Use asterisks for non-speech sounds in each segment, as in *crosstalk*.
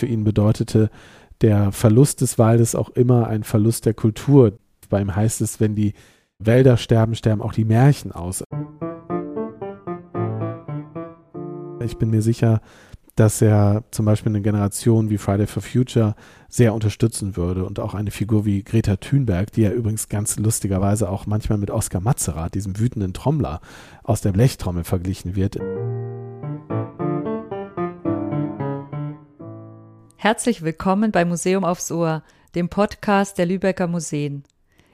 für ihn bedeutete der Verlust des Waldes auch immer ein Verlust der Kultur. Bei ihm heißt es, wenn die Wälder sterben, sterben auch die Märchen aus. Ich bin mir sicher, dass er zum Beispiel eine Generation wie Friday for Future sehr unterstützen würde und auch eine Figur wie Greta Thunberg, die ja übrigens ganz lustigerweise auch manchmal mit Oskar Matzerath, diesem wütenden Trommler aus der Blechtrommel verglichen wird. Herzlich willkommen bei Museum aufs Ohr, dem Podcast der Lübecker Museen.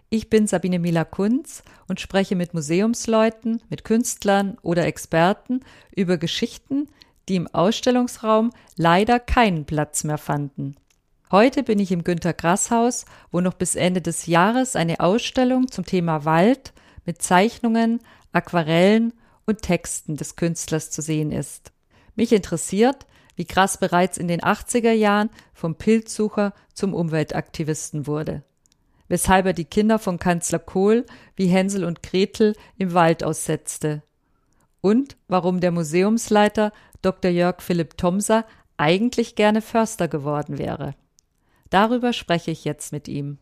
Ich bin Sabine Mila-Kunz und spreche mit Museumsleuten, mit Künstlern oder Experten über Geschichten, die im Ausstellungsraum leider keinen Platz mehr fanden. Heute bin ich im Günter Grass Haus, wo noch bis Ende des Jahres eine Ausstellung zum Thema Wald mit Zeichnungen, Aquarellen und Texten des Künstlers zu sehen ist. Mich interessiert, wie Grass bereits in den 80er Jahren vom Pilzsucher zum Umweltaktivisten wurde. Weshalb er die Kinder von Kanzler Kohl wie Hänsel und Gretel im Wald aussetzte. Und warum der Museumsleiter Dr. Jörg Philipp Thomser eigentlich gerne Förster geworden wäre. Darüber spreche ich jetzt mit ihm.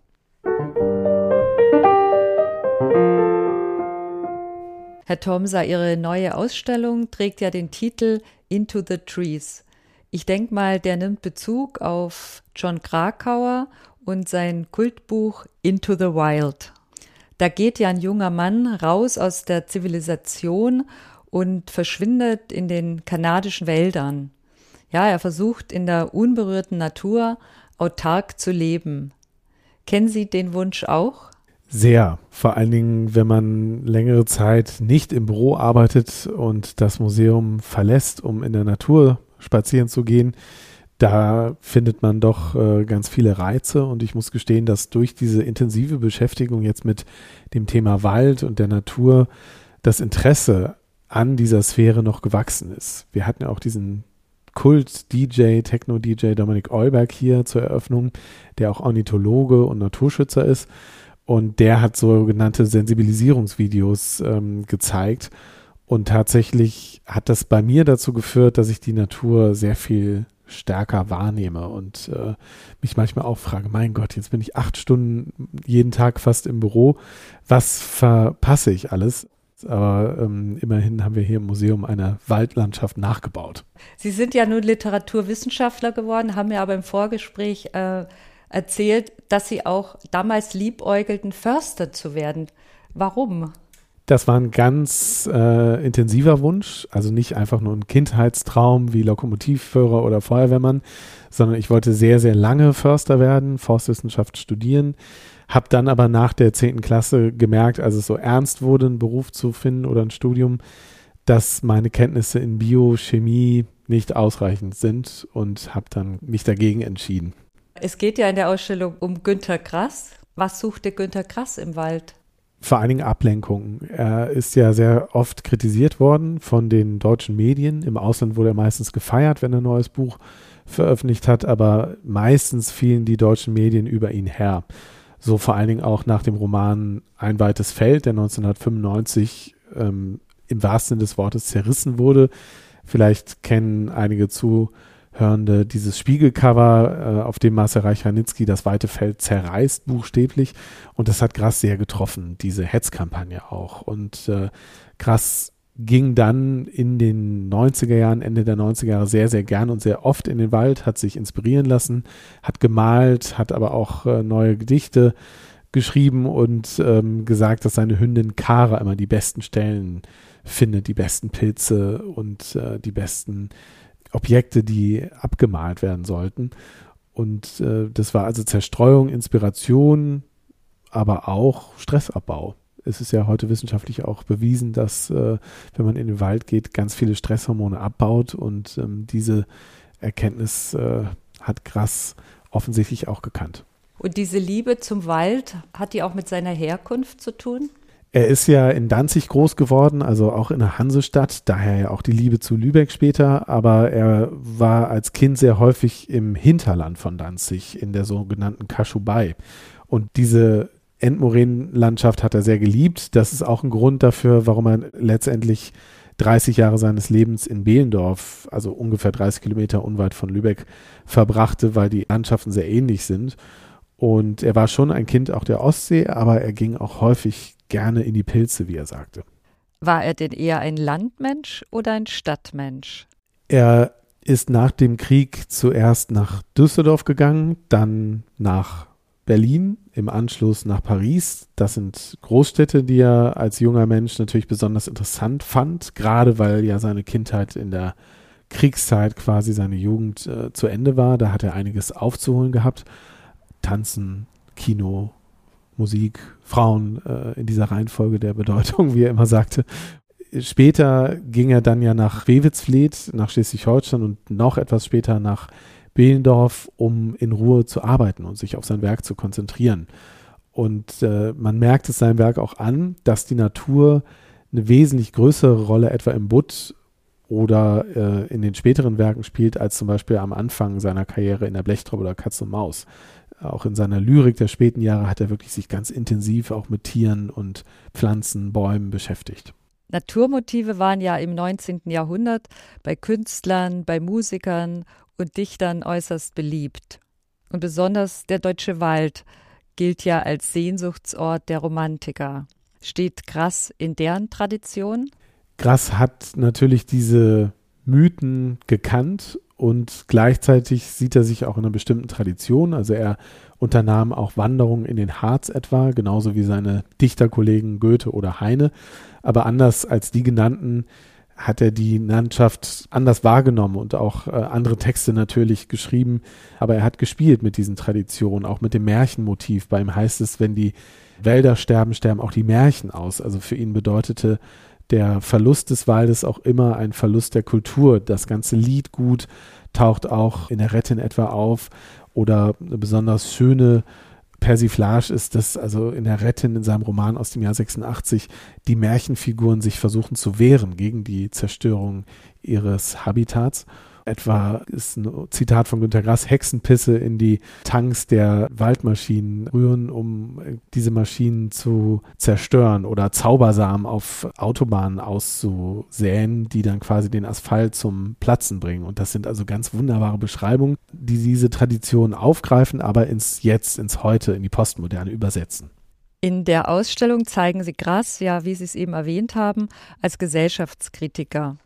Herr Thomser, Ihre neue Ausstellung trägt ja den Titel Into the Trees. Ich denke mal, der nimmt Bezug auf John Krakauer und sein Kultbuch Into the Wild. Da geht ja ein junger Mann raus aus der Zivilisation und verschwindet in den kanadischen Wäldern. Ja, er versucht in der unberührten Natur autark zu leben. Kennen Sie den Wunsch auch? Sehr. Vor allen Dingen, wenn man längere Zeit nicht im Büro arbeitet und das Museum verlässt, um in der Natur spazieren zu gehen, da findet man doch äh, ganz viele Reize und ich muss gestehen, dass durch diese intensive Beschäftigung jetzt mit dem Thema Wald und der Natur das Interesse an dieser Sphäre noch gewachsen ist. Wir hatten ja auch diesen Kult-DJ, Techno-DJ Dominik Euberg hier zur Eröffnung, der auch Ornithologe und Naturschützer ist. Und der hat sogenannte Sensibilisierungsvideos ähm, gezeigt. Und tatsächlich hat das bei mir dazu geführt, dass ich die Natur sehr viel stärker wahrnehme und äh, mich manchmal auch frage, mein Gott, jetzt bin ich acht Stunden jeden Tag fast im Büro, was verpasse ich alles? Aber ähm, immerhin haben wir hier im Museum eine Waldlandschaft nachgebaut. Sie sind ja nun Literaturwissenschaftler geworden, haben mir aber im Vorgespräch äh, erzählt, dass Sie auch damals liebäugelten, Förster zu werden. Warum? Das war ein ganz äh, intensiver Wunsch, also nicht einfach nur ein Kindheitstraum wie Lokomotivführer oder Feuerwehrmann, sondern ich wollte sehr, sehr lange Förster werden, Forstwissenschaft studieren, habe dann aber nach der zehnten Klasse gemerkt, als es so ernst wurde, einen Beruf zu finden oder ein Studium, dass meine Kenntnisse in Biochemie nicht ausreichend sind und habe dann mich dagegen entschieden. Es geht ja in der Ausstellung um Günter Grass. Was suchte Günter Grass im Wald? Vor allen Dingen Ablenkung. Er ist ja sehr oft kritisiert worden von den deutschen Medien. Im Ausland wurde er meistens gefeiert, wenn er ein neues Buch veröffentlicht hat, aber meistens fielen die deutschen Medien über ihn her. So vor allen Dingen auch nach dem Roman Ein weites Feld, der 1995 ähm, im wahrsten Sinne des Wortes zerrissen wurde. Vielleicht kennen einige zu Hörende dieses Spiegelcover, äh, auf dem Marcel Reich-Ranitzky das weite Feld zerreißt, buchstäblich. Und das hat Grass sehr getroffen, diese Hetzkampagne auch. Und äh, Grass ging dann in den 90er Jahren, Ende der 90er Jahre sehr, sehr gern und sehr oft in den Wald, hat sich inspirieren lassen, hat gemalt, hat aber auch äh, neue Gedichte geschrieben und ähm, gesagt, dass seine Hündin Kara immer die besten Stellen findet, die besten Pilze und äh, die besten Objekte, die abgemalt werden sollten. Und äh, das war also Zerstreuung, Inspiration, aber auch Stressabbau. Es ist ja heute wissenschaftlich auch bewiesen, dass äh, wenn man in den Wald geht, ganz viele Stresshormone abbaut und ähm, diese Erkenntnis äh, hat Grass offensichtlich auch gekannt. Und diese Liebe zum Wald, hat die auch mit seiner Herkunft zu tun? Er ist ja in Danzig groß geworden, also auch in der Hansestadt, daher ja auch die Liebe zu Lübeck später, aber er war als Kind sehr häufig im Hinterland von Danzig, in der sogenannten Kaschubei. Und diese Endmoränenlandschaft hat er sehr geliebt. Das ist auch ein Grund dafür, warum er letztendlich 30 Jahre seines Lebens in Behlendorf, also ungefähr 30 Kilometer unweit von Lübeck, verbrachte, weil die Landschaften sehr ähnlich sind. Und er war schon ein Kind auch der Ostsee, aber er ging auch häufig gerne in die Pilze, wie er sagte. War er denn eher ein Landmensch oder ein Stadtmensch? Er ist nach dem Krieg zuerst nach Düsseldorf gegangen, dann nach Berlin, im Anschluss nach Paris. Das sind Großstädte, die er als junger Mensch natürlich besonders interessant fand, gerade weil ja seine Kindheit in der Kriegszeit quasi seine Jugend äh, zu Ende war. Da hat er einiges aufzuholen gehabt. Tanzen, Kino, Musik, Frauen äh, in dieser Reihenfolge der Bedeutung, wie er immer sagte. Später ging er dann ja nach Rewitzfleet, nach Schleswig-Holstein und noch etwas später nach Behlendorf, um in Ruhe zu arbeiten und sich auf sein Werk zu konzentrieren. Und äh, man merkt es seinem Werk auch an, dass die Natur eine wesentlich größere Rolle etwa im Butt oder äh, in den späteren Werken spielt, als zum Beispiel am Anfang seiner Karriere in der Blechtraube oder Katz und Maus. Auch in seiner Lyrik der späten Jahre hat er wirklich sich ganz intensiv auch mit Tieren und Pflanzen, Bäumen beschäftigt. Naturmotive waren ja im 19. Jahrhundert bei Künstlern, bei Musikern und Dichtern äußerst beliebt. Und besonders der deutsche Wald gilt ja als Sehnsuchtsort der Romantiker. Steht Grass in deren Tradition? Grass hat natürlich diese Mythen gekannt und gleichzeitig sieht er sich auch in einer bestimmten Tradition. Also er unternahm auch Wanderungen in den Harz etwa, genauso wie seine Dichterkollegen Goethe oder Heine. Aber anders als die genannten hat er die Landschaft anders wahrgenommen und auch äh, andere Texte natürlich geschrieben. Aber er hat gespielt mit diesen Traditionen, auch mit dem Märchenmotiv. Bei ihm heißt es, wenn die Wälder sterben, sterben auch die Märchen aus. Also für ihn bedeutete der Verlust des Waldes auch immer ein Verlust der Kultur. Das ganze Liedgut taucht auch in der Rettin etwa auf oder eine besonders schöne Persiflage ist, dass also in der Rettin in seinem Roman aus dem Jahr 86 die Märchenfiguren sich versuchen zu wehren gegen die Zerstörung ihres Habitats. Etwa ist ein Zitat von Günter Grass, Hexenpisse in die Tanks der Waldmaschinen rühren, um diese Maschinen zu zerstören oder Zaubersamen auf Autobahnen auszusäen, die dann quasi den Asphalt zum Platzen bringen. Und das sind also ganz wunderbare Beschreibungen, die diese Tradition aufgreifen, aber ins Jetzt, ins Heute, in die Postmoderne übersetzen. In der Ausstellung zeigen Sie Grass, ja, wie Sie es eben erwähnt haben, als Gesellschaftskritiker.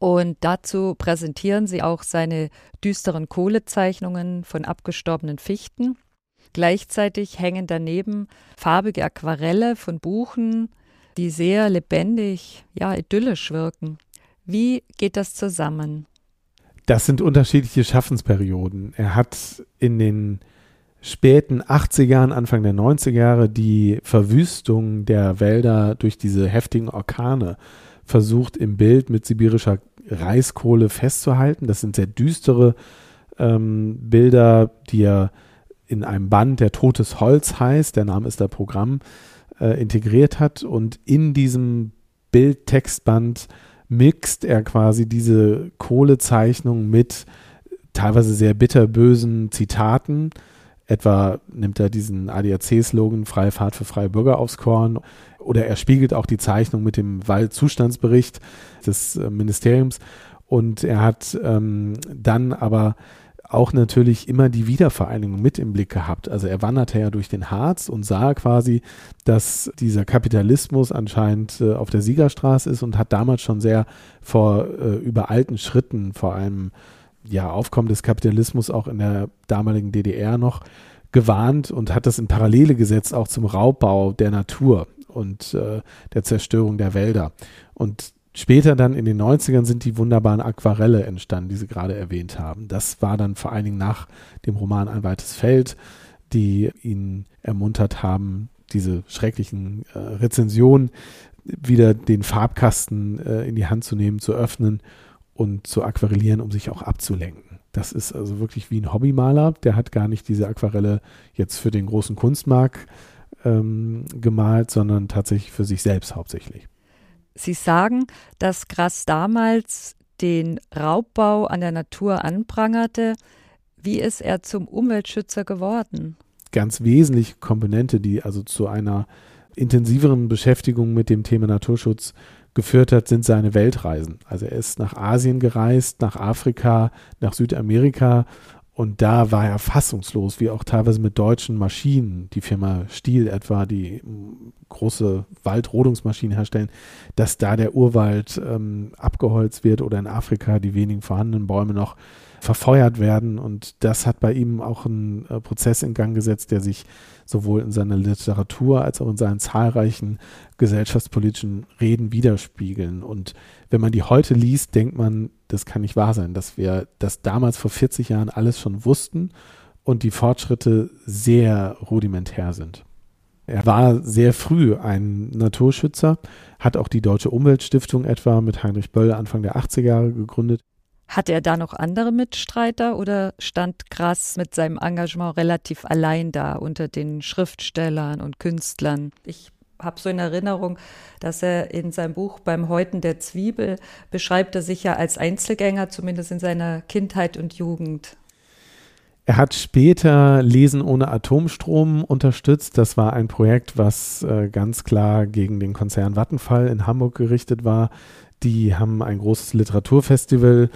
Und dazu präsentieren sie auch seine düsteren Kohlezeichnungen von abgestorbenen Fichten. Gleichzeitig hängen daneben farbige Aquarelle von Buchen, die sehr lebendig, ja, idyllisch wirken. Wie geht das zusammen? Das sind unterschiedliche Schaffensperioden. Er hat in den späten 80ern, Anfang der 90er Jahre die Verwüstung der Wälder durch diese heftigen Orkane versucht im Bild mit sibirischer Reiskohle festzuhalten. Das sind sehr düstere ähm, Bilder, die er in einem Band, der Totes Holz heißt, der Name ist da Programm, äh, integriert hat. Und in diesem Bildtextband mixt er quasi diese Kohlezeichnung mit teilweise sehr bitterbösen Zitaten. Etwa nimmt er diesen ADAC-Slogan Freie Fahrt für freie Bürger aufs Korn oder er spiegelt auch die Zeichnung mit dem Waldzustandsbericht des äh, Ministeriums. Und er hat ähm, dann aber auch natürlich immer die Wiedervereinigung mit im Blick gehabt. Also er wanderte ja durch den Harz und sah quasi, dass dieser Kapitalismus anscheinend äh, auf der Siegerstraße ist und hat damals schon sehr vor äh, übereilten Schritten, vor allem ja Aufkommen des Kapitalismus auch in der damaligen DDR noch gewarnt und hat das in Parallele gesetzt auch zum Raubbau der Natur und äh, der Zerstörung der Wälder. Und später dann in den 90ern sind die wunderbaren Aquarelle entstanden, die Sie gerade erwähnt haben. Das war dann vor allen Dingen nach dem Roman Ein weites Feld, die ihn ermuntert haben, diese schrecklichen äh, Rezensionen wieder den Farbkasten äh, in die Hand zu nehmen, zu öffnen und zu aquarellieren, um sich auch abzulenken. Das ist also wirklich wie ein Hobbymaler. Der hat gar nicht diese Aquarelle jetzt für den großen Kunstmarkt ähm, gemalt, sondern tatsächlich für sich selbst hauptsächlich. Sie sagen, dass Grass damals den Raubbau an der Natur anprangerte. Wie ist er zum Umweltschützer geworden? Ganz wesentliche Komponente, die also zu einer intensiveren Beschäftigung mit dem Thema Naturschutz geführt hat, sind seine Weltreisen. Also er ist nach Asien gereist, nach Afrika, nach Südamerika und da war er fassungslos, wie auch teilweise mit deutschen Maschinen, die Firma Stiel etwa, die große Waldrodungsmaschinen herstellen, dass da der Urwald ähm, abgeholzt wird oder in Afrika die wenigen vorhandenen Bäume noch verfeuert werden. Und das hat bei ihm auch einen äh, Prozess in Gang gesetzt, der sich sowohl in seiner Literatur als auch in seinen zahlreichen gesellschaftspolitischen Reden widerspiegeln. Und wenn man die heute liest, denkt man, das kann nicht wahr sein, dass wir das damals vor 40 Jahren alles schon wussten und die Fortschritte sehr rudimentär sind. Er war sehr früh ein Naturschützer, hat auch die Deutsche Umweltstiftung etwa mit Heinrich Böll Anfang der 80er Jahre gegründet. Hat er da noch andere Mitstreiter oder stand Grass mit seinem Engagement relativ allein da unter den Schriftstellern und Künstlern? Ich habe so in Erinnerung, dass er in seinem Buch beim Häuten der Zwiebel beschreibt er sich ja als Einzelgänger, zumindest in seiner Kindheit und Jugend. Er hat später Lesen ohne Atomstrom unterstützt. Das war ein Projekt, was äh, ganz klar gegen den Konzern Vattenfall in Hamburg gerichtet war. Die haben ein großes Literaturfestival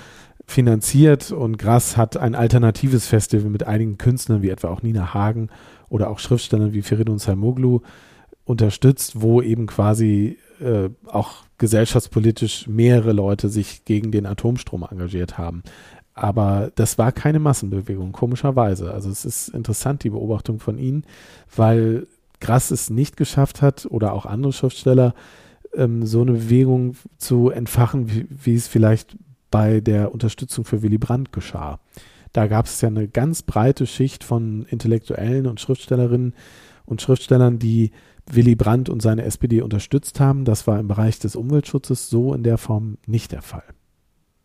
finanziert und Grass hat ein alternatives Festival mit einigen Künstlern, wie etwa auch Nina Hagen oder auch Schriftstellern wie Feridun Saimoglu unterstützt, wo eben quasi äh, auch gesellschaftspolitisch mehrere Leute sich gegen den Atomstrom engagiert haben. Aber das war keine Massenbewegung, komischerweise. Also es ist interessant, die Beobachtung von Ihnen, weil Grass es nicht geschafft hat oder auch andere Schriftsteller, ähm, so eine Bewegung zu entfachen, wie, wie es vielleicht bei der Unterstützung für Willy Brandt geschah. Da gab es ja eine ganz breite Schicht von Intellektuellen und Schriftstellerinnen und Schriftstellern, die Willy Brandt und seine SPD unterstützt haben. Das war im Bereich des Umweltschutzes so in der Form nicht der Fall.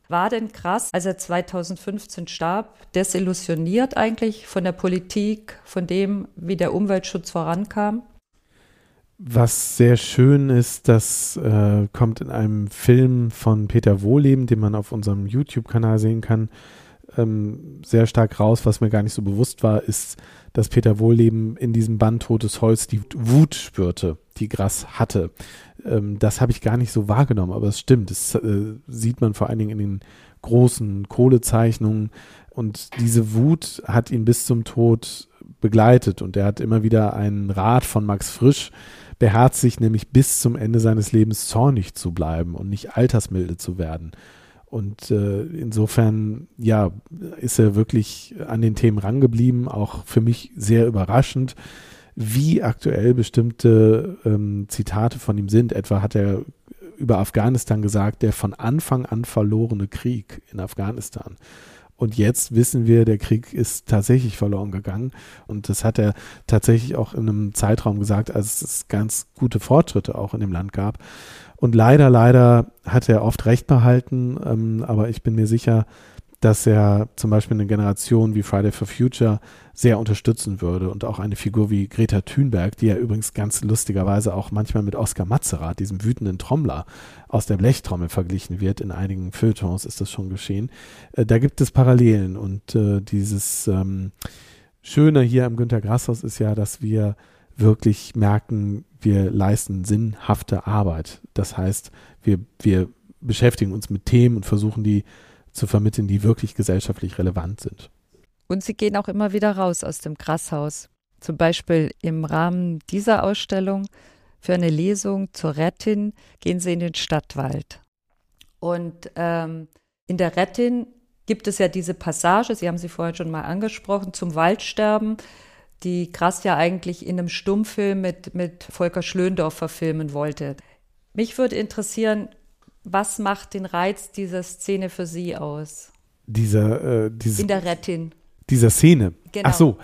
War denn krass, als er 2015 starb, desillusioniert eigentlich von der Politik, von dem, wie der Umweltschutz vorankam? Was sehr schön ist, das äh, kommt in einem Film von Peter Wohleben, den man auf unserem YouTube-Kanal sehen kann, ähm, sehr stark raus. Was mir gar nicht so bewusst war, ist, dass Peter Wohleben in diesem Band Totes Holz die Wut spürte, die Grass hatte. Ähm, das habe ich gar nicht so wahrgenommen, aber es stimmt. Das äh, sieht man vor allen Dingen in den großen Kohlezeichnungen. Und diese Wut hat ihn bis zum Tod begleitet und er hat immer wieder einen Rat von Max Frisch beherzigt, nämlich bis zum Ende seines Lebens zornig zu bleiben und nicht altersmilde zu werden. Und äh, insofern, ja, ist er wirklich an den Themen rangeblieben, auch für mich sehr überraschend, wie aktuell bestimmte ähm, Zitate von ihm sind. Etwa hat er über Afghanistan gesagt, der von Anfang an verlorene Krieg in Afghanistan. Und jetzt wissen wir, der Krieg ist tatsächlich verloren gegangen. Und das hat er tatsächlich auch in einem Zeitraum gesagt, als es ganz gute Fortschritte auch in dem Land gab. Und leider, leider hat er oft Recht behalten. Ähm, aber ich bin mir sicher, dass er zum Beispiel eine Generation wie Friday for Future sehr unterstützen würde und auch eine Figur wie Greta Thunberg, die ja übrigens ganz lustigerweise auch manchmal mit Oskar Matzerath, diesem wütenden Trommler aus der Blechtrommel verglichen wird. In einigen Feuilletons ist das schon geschehen. Äh, da gibt es Parallelen und äh, dieses ähm, Schöne hier am Günter Grasshaus ist ja, dass wir wirklich merken, wir leisten sinnhafte Arbeit. Das heißt, wir, wir beschäftigen uns mit Themen und versuchen die zu vermitteln, die wirklich gesellschaftlich relevant sind. Und Sie gehen auch immer wieder raus aus dem Grasshaus. Zum Beispiel im Rahmen dieser Ausstellung für eine Lesung zur Rettin gehen Sie in den Stadtwald. Und ähm, in der Rettin gibt es ja diese Passage, Sie haben sie vorhin schon mal angesprochen, zum Waldsterben, die Grass ja eigentlich in einem Stummfilm mit, mit Volker Schlöndorff verfilmen wollte. Mich würde interessieren, was macht den Reiz dieser Szene für Sie aus? Dieser, äh, dieses, In der Rettin. Dieser Szene. Genau. Ach so.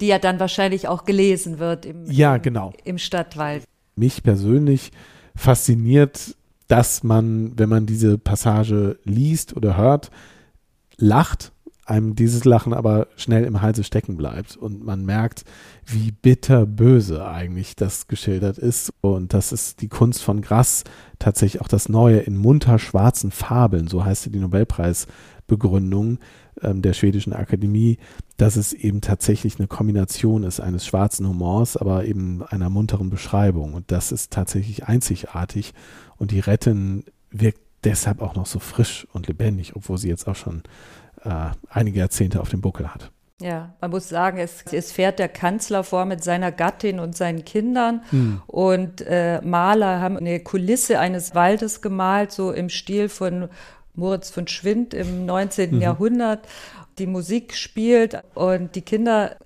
Die ja dann wahrscheinlich auch gelesen wird im, ja, genau. im Stadtwald. Mich persönlich fasziniert, dass man, wenn man diese Passage liest oder hört, lacht einem dieses Lachen aber schnell im Halse stecken bleibt und man merkt, wie bitterböse eigentlich das geschildert ist. Und das ist die Kunst von Grass, tatsächlich auch das Neue in munter schwarzen Fabeln, so heißt die Nobelpreisbegründung, ähm, der schwedischen Akademie, dass es eben tatsächlich eine Kombination ist eines schwarzen Humors, aber eben einer munteren Beschreibung. Und das ist tatsächlich einzigartig. Und die Rettin wirkt deshalb auch noch so frisch und lebendig, obwohl sie jetzt auch schon äh, einige Jahrzehnte auf dem Buckel hat. Ja, man muss sagen, es, es, fährt der Kanzler vor mit seiner Gattin und seinen Kindern hm. und äh, Maler haben eine Kulisse eines Waldes gemalt, so im Stil von Moritz von Schwind im 19. Mhm. Jahrhundert. Die Musik spielt und die Kinder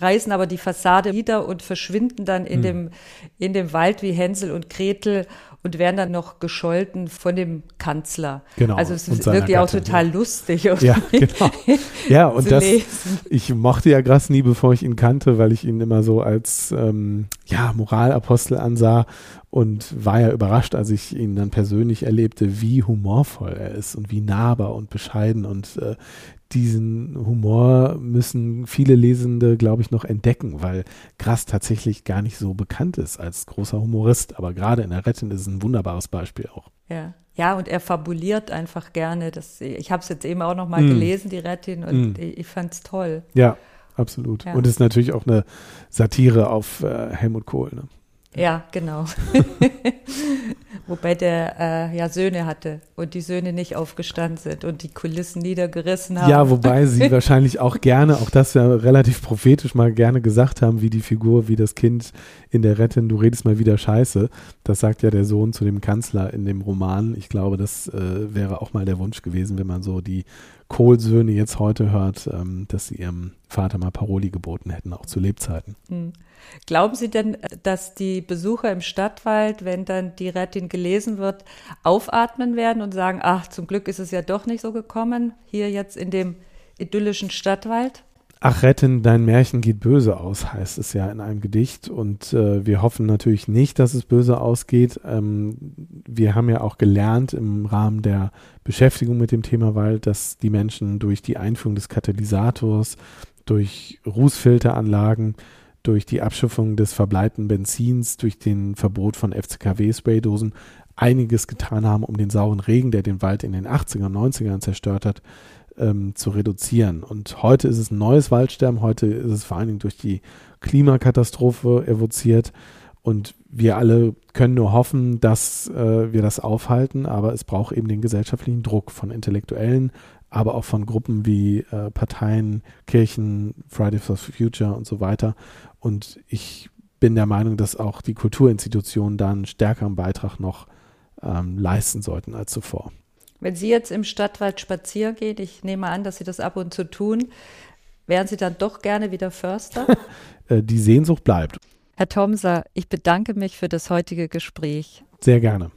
reißen aber die Fassade wieder und verschwinden dann in, mhm. dem, in dem Wald wie Hänsel und Gretel und werden dann noch gescholten von dem Kanzler. Genau. Also es ist wirklich auch total lustig. Ja, *laughs* genau. Ja, und das, ich mochte ja Grass nie, bevor ich ihn kannte, weil ich ihn immer so als ähm, ja, Moralapostel ansah und war ja überrascht, als ich ihn dann persönlich erlebte, wie humorvoll er ist und wie nahbar und bescheiden und äh, diesen Humor müssen viele Lesende, glaube ich, noch entdecken, weil Grass tatsächlich gar nicht so bekannt ist als großer Humorist. Aber gerade in der Rettin ist es ein wunderbares Beispiel auch. Ja. Ja, und er fabuliert einfach gerne. Das, ich habe es jetzt eben auch noch mal mm. gelesen, die Rettin, und mm. ich, ich fand es toll. Ja, absolut. Ja. Und es ist natürlich auch eine Satire auf äh, Helmut Kohl. Ne? Ja, genau. *laughs* Wobei der äh, ja Söhne hatte und die Söhne nicht aufgestanden sind und die Kulissen niedergerissen haben. Ja, wobei sie *laughs* wahrscheinlich auch gerne, auch das ja relativ prophetisch mal gerne gesagt haben, wie die Figur, wie das Kind in der Rettin, du redest mal wieder Scheiße. Das sagt ja der Sohn zu dem Kanzler in dem Roman. Ich glaube, das äh, wäre auch mal der Wunsch gewesen, wenn man so die Kohlsöhne jetzt heute hört, ähm, dass sie ihrem Vater mal Paroli geboten hätten, auch zu Lebzeiten. Mhm. Glauben Sie denn, dass die Besucher im Stadtwald, wenn dann die Rettin gelesen wird, aufatmen werden und sagen, ach, zum Glück ist es ja doch nicht so gekommen, hier jetzt in dem idyllischen Stadtwald? Ach, Rettin, dein Märchen geht böse aus, heißt es ja in einem Gedicht. Und äh, wir hoffen natürlich nicht, dass es böse ausgeht. Ähm, wir haben ja auch gelernt im Rahmen der Beschäftigung mit dem Thema Wald, dass die Menschen durch die Einführung des Katalysators, durch Rußfilteranlagen, durch die Abschiffung des verbleibten Benzins, durch den Verbot von FCKW-Spraydosen einiges getan haben, um den sauren Regen, der den Wald in den 80er und 90ern zerstört hat, ähm, zu reduzieren. Und heute ist es ein neues Waldsterben, heute ist es vor allen Dingen durch die Klimakatastrophe evoziert. Und wir alle können nur hoffen, dass äh, wir das aufhalten, aber es braucht eben den gesellschaftlichen Druck von Intellektuellen, aber auch von Gruppen wie äh, Parteien, Kirchen, Friday for Future und so weiter. Und ich bin der Meinung, dass auch die Kulturinstitutionen da einen stärkeren Beitrag noch ähm, leisten sollten als zuvor. Wenn Sie jetzt im Stadtwald spazieren gehen, ich nehme an, dass Sie das ab und zu tun, wären Sie dann doch gerne wieder Förster? *laughs* Äh, die Sehnsucht bleibt. Herr Thomser, ich bedanke mich für das heutige Gespräch. Sehr gerne.